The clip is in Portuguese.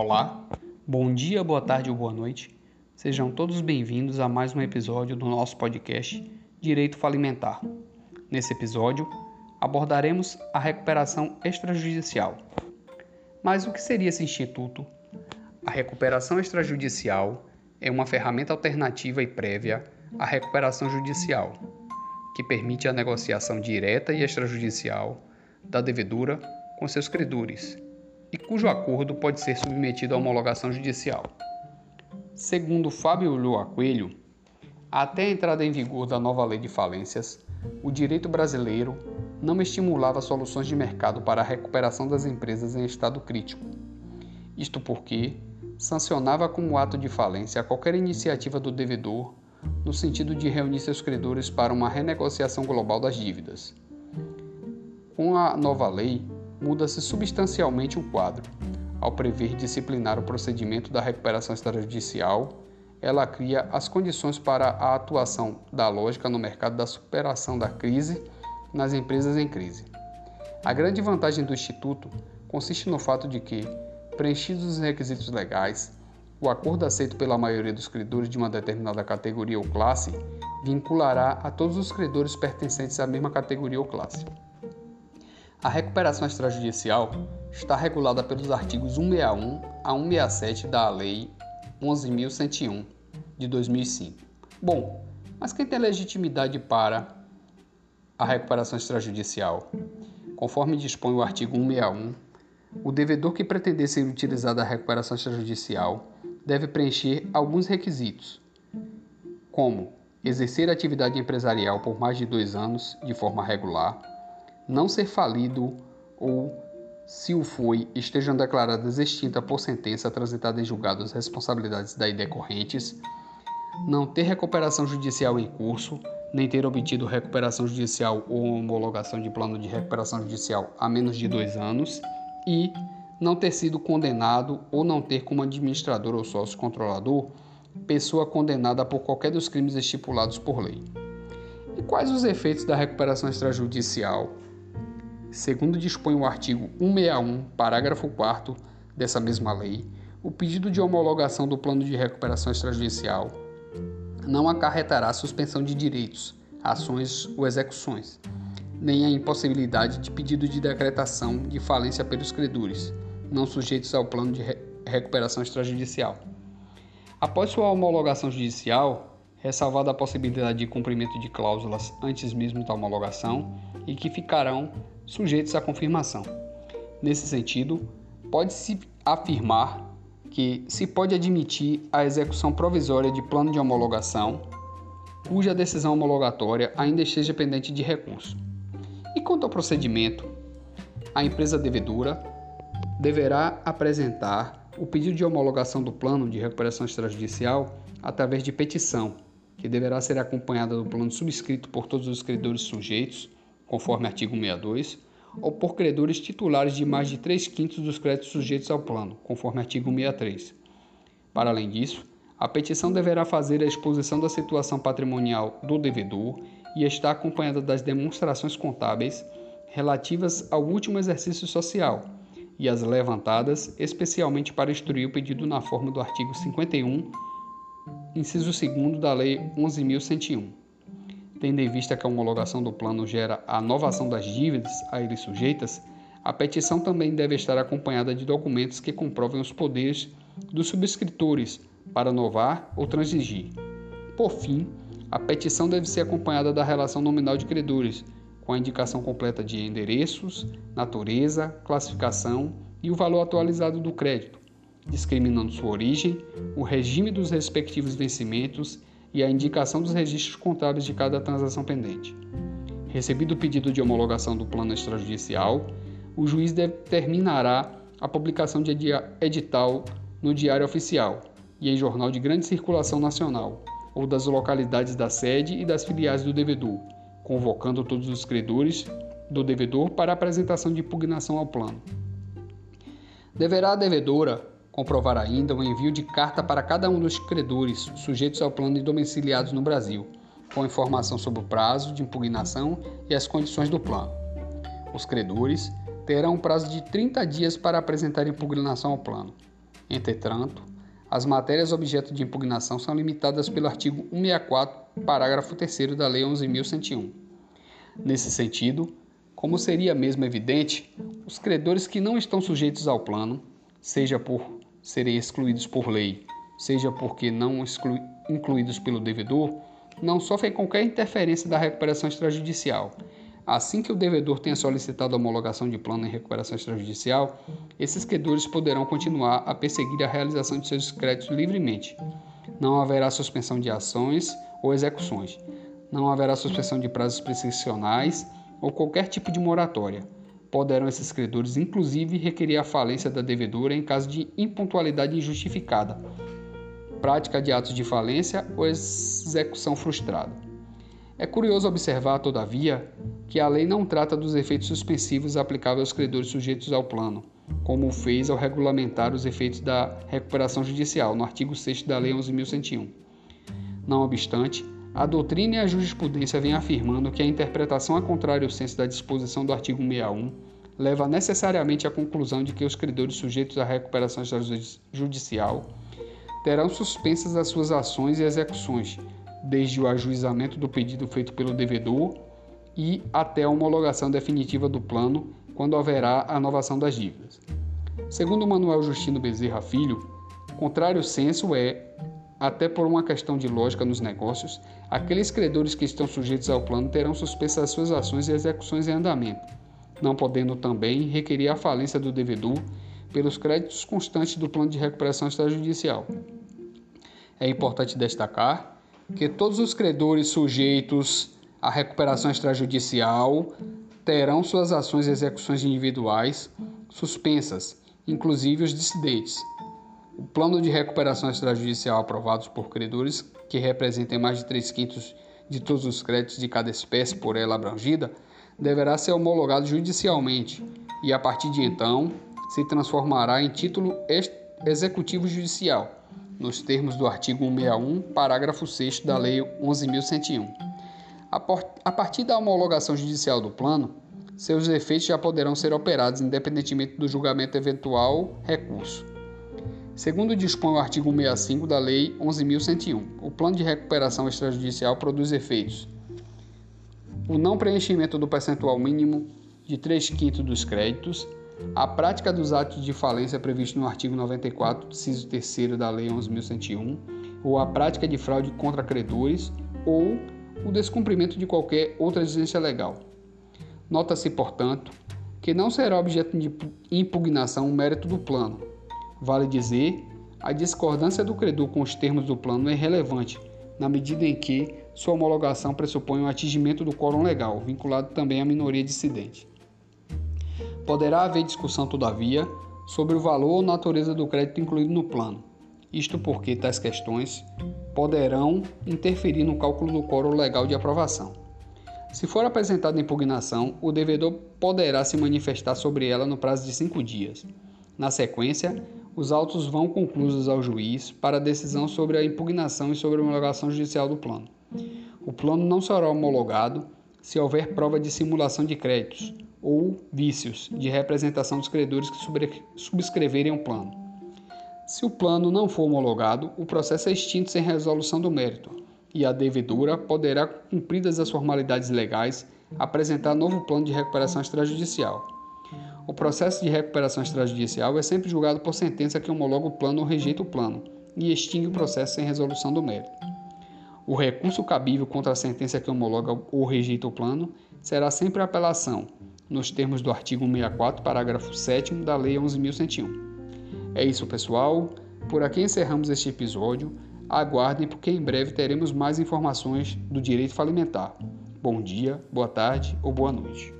Olá, bom dia, boa tarde ou boa noite. Sejam todos bem-vindos a mais um episódio do nosso podcast Direito Falimentar. Nesse episódio, abordaremos a recuperação extrajudicial. Mas o que seria esse instituto? A recuperação extrajudicial é uma ferramenta alternativa e prévia à recuperação judicial, que permite a negociação direta e extrajudicial da devedora com seus credores e cujo acordo pode ser submetido à homologação judicial. Segundo Fábio Lua Coelho, até a entrada em vigor da nova lei de falências, o direito brasileiro não estimulava soluções de mercado para a recuperação das empresas em estado crítico. Isto porque sancionava como ato de falência qualquer iniciativa do devedor no sentido de reunir seus credores para uma renegociação global das dívidas. Com a nova lei, muda-se substancialmente o quadro. Ao prever disciplinar o procedimento da recuperação extrajudicial, ela cria as condições para a atuação da lógica no mercado da superação da crise nas empresas em crise. A grande vantagem do Instituto consiste no fato de que, preenchidos os requisitos legais, o acordo aceito pela maioria dos credores de uma determinada categoria ou classe vinculará a todos os credores pertencentes à mesma categoria ou classe. A recuperação extrajudicial está regulada pelos artigos 161 a 167 da Lei 11.101 de 2005. Bom, mas quem tem legitimidade para a recuperação extrajudicial? Conforme dispõe o artigo 161, o devedor que pretender ser utilizado a recuperação extrajudicial deve preencher alguns requisitos, como exercer atividade empresarial por mais de dois anos de forma regular não ser falido ou, se o foi, estejam declaradas extinta por sentença transitada em julgado as responsabilidades daí decorrentes, não ter recuperação judicial em curso, nem ter obtido recuperação judicial ou homologação de plano de recuperação judicial há menos de dois anos e não ter sido condenado ou não ter como administrador ou sócio controlador pessoa condenada por qualquer dos crimes estipulados por lei. E quais os efeitos da recuperação extrajudicial Segundo dispõe o artigo 161, parágrafo 4 dessa mesma lei, o pedido de homologação do plano de recuperação extrajudicial não acarretará suspensão de direitos, ações ou execuções, nem a impossibilidade de pedido de decretação de falência pelos credores, não sujeitos ao plano de recuperação extrajudicial. Após sua homologação judicial, ressalvada a possibilidade de cumprimento de cláusulas antes mesmo da homologação e que ficarão sujeitos à confirmação. Nesse sentido, pode-se afirmar que se pode admitir a execução provisória de plano de homologação cuja decisão homologatória ainda esteja pendente de recurso. E quanto ao procedimento, a empresa devedora deverá apresentar o pedido de homologação do plano de recuperação extrajudicial através de petição, que deverá ser acompanhada do plano subscrito por todos os credores sujeitos conforme artigo 62, ou por credores titulares de mais de 3 quintos dos créditos sujeitos ao plano, conforme artigo 63. Para além disso, a petição deverá fazer a exposição da situação patrimonial do devedor e estar acompanhada das demonstrações contábeis relativas ao último exercício social e as levantadas especialmente para instruir o pedido na forma do artigo 51, inciso 2 da Lei 11.101 tendo em vista que a homologação do plano gera a novação das dívidas a ele sujeitas, a petição também deve estar acompanhada de documentos que comprovem os poderes dos subscritores para novar ou transigir. Por fim, a petição deve ser acompanhada da relação nominal de credores, com a indicação completa de endereços, natureza, classificação e o valor atualizado do crédito, discriminando sua origem, o regime dos respectivos vencimentos e a indicação dos registros contábeis de cada transação pendente. Recebido o pedido de homologação do plano extrajudicial, o juiz determinará a publicação de edital no Diário Oficial e em jornal de grande circulação nacional, ou das localidades da sede e das filiais do devedor, convocando todos os credores do devedor para apresentação de impugnação ao plano. Deverá a devedora comprovar ainda o envio de carta para cada um dos credores sujeitos ao plano e domiciliados no Brasil, com informação sobre o prazo de impugnação e as condições do plano. Os credores terão um prazo de 30 dias para apresentar impugnação ao plano. Entretanto, as matérias objeto de impugnação são limitadas pelo artigo 164, parágrafo 3 da Lei 11.101. Nesse sentido, como seria mesmo evidente, os credores que não estão sujeitos ao plano, seja por serem excluídos por lei, seja porque não incluídos pelo devedor, não sofrem qualquer interferência da recuperação extrajudicial Assim que o devedor tenha solicitado a homologação de plano em recuperação extrajudicial, esses credores poderão continuar a perseguir a realização de seus créditos livremente. Não haverá suspensão de ações ou execuções. Não haverá suspensão de prazos prescricionais ou qualquer tipo de moratória. Poderão esses credores, inclusive, requerer a falência da devedora em caso de impontualidade injustificada, prática de atos de falência ou execução frustrada. É curioso observar, todavia, que a lei não trata dos efeitos suspensivos aplicáveis aos credores sujeitos ao plano, como fez ao regulamentar os efeitos da recuperação judicial, no artigo 6 da Lei 11.101. Não obstante, a doutrina e a jurisprudência vêm afirmando que a interpretação a contrário ao senso da disposição do artigo 61 leva necessariamente à conclusão de que os credores sujeitos à recuperação judicial terão suspensas as suas ações e execuções, desde o ajuizamento do pedido feito pelo devedor e até a homologação definitiva do plano, quando haverá a inovação das dívidas. Segundo Manuel Justino Bezerra Filho, contrário senso é, até por uma questão de lógica nos negócios, aqueles credores que estão sujeitos ao plano terão suspensas as suas ações e execuções em andamento, não podendo também requerer a falência do devedor pelos créditos constantes do plano de recuperação extrajudicial. É importante destacar que todos os credores sujeitos à recuperação extrajudicial terão suas ações e execuções individuais suspensas, inclusive os dissidentes. O plano de recuperação extrajudicial aprovado por credores que representem mais de 3 quintos de todos os créditos de cada espécie por ela abrangida deverá ser homologado judicialmente e, a partir de então, se transformará em título executivo judicial nos termos do artigo 161, parágrafo 6 da Lei 11.101. A partir da homologação judicial do plano, seus efeitos já poderão ser operados independentemente do julgamento eventual recurso. Segundo dispõe o artigo 65 da Lei 11.101, o plano de recuperação extrajudicial produz efeitos. O não preenchimento do percentual mínimo de 3 quintos dos créditos, a prática dos atos de falência previsto no artigo 94, inciso 3 da Lei 11.101, ou a prática de fraude contra credores, ou o descumprimento de qualquer outra exigência legal. Nota-se, portanto, que não será objeto de impugnação o mérito do plano. Vale dizer, a discordância do credor com os termos do plano é irrelevante, na medida em que sua homologação pressupõe o um atingimento do quórum legal, vinculado também à minoria dissidente. Poderá haver discussão, todavia, sobre o valor ou natureza do crédito incluído no plano. Isto porque tais questões poderão interferir no cálculo do quórum legal de aprovação. Se for apresentada impugnação, o devedor poderá se manifestar sobre ela no prazo de cinco dias. Na sequência, os autos vão conclusos ao juiz para decisão sobre a impugnação e sobre a homologação judicial do plano. O plano não será homologado se houver prova de simulação de créditos, ou vícios de representação dos credores que subscreverem o plano. Se o plano não for homologado, o processo é extinto sem resolução do mérito e a devedora poderá, cumpridas as formalidades legais, apresentar novo plano de recuperação extrajudicial. O processo de recuperação extrajudicial é sempre julgado por sentença que homologa o plano ou rejeita o plano e extingue o processo sem resolução do mérito. O recurso cabível contra a sentença que homologa ou rejeita o plano será sempre apelação, nos termos do artigo 64, parágrafo 7 da Lei 11.101. É isso, pessoal. Por aqui encerramos este episódio. Aguardem, porque em breve teremos mais informações do direito falimentar. Bom dia, boa tarde ou boa noite.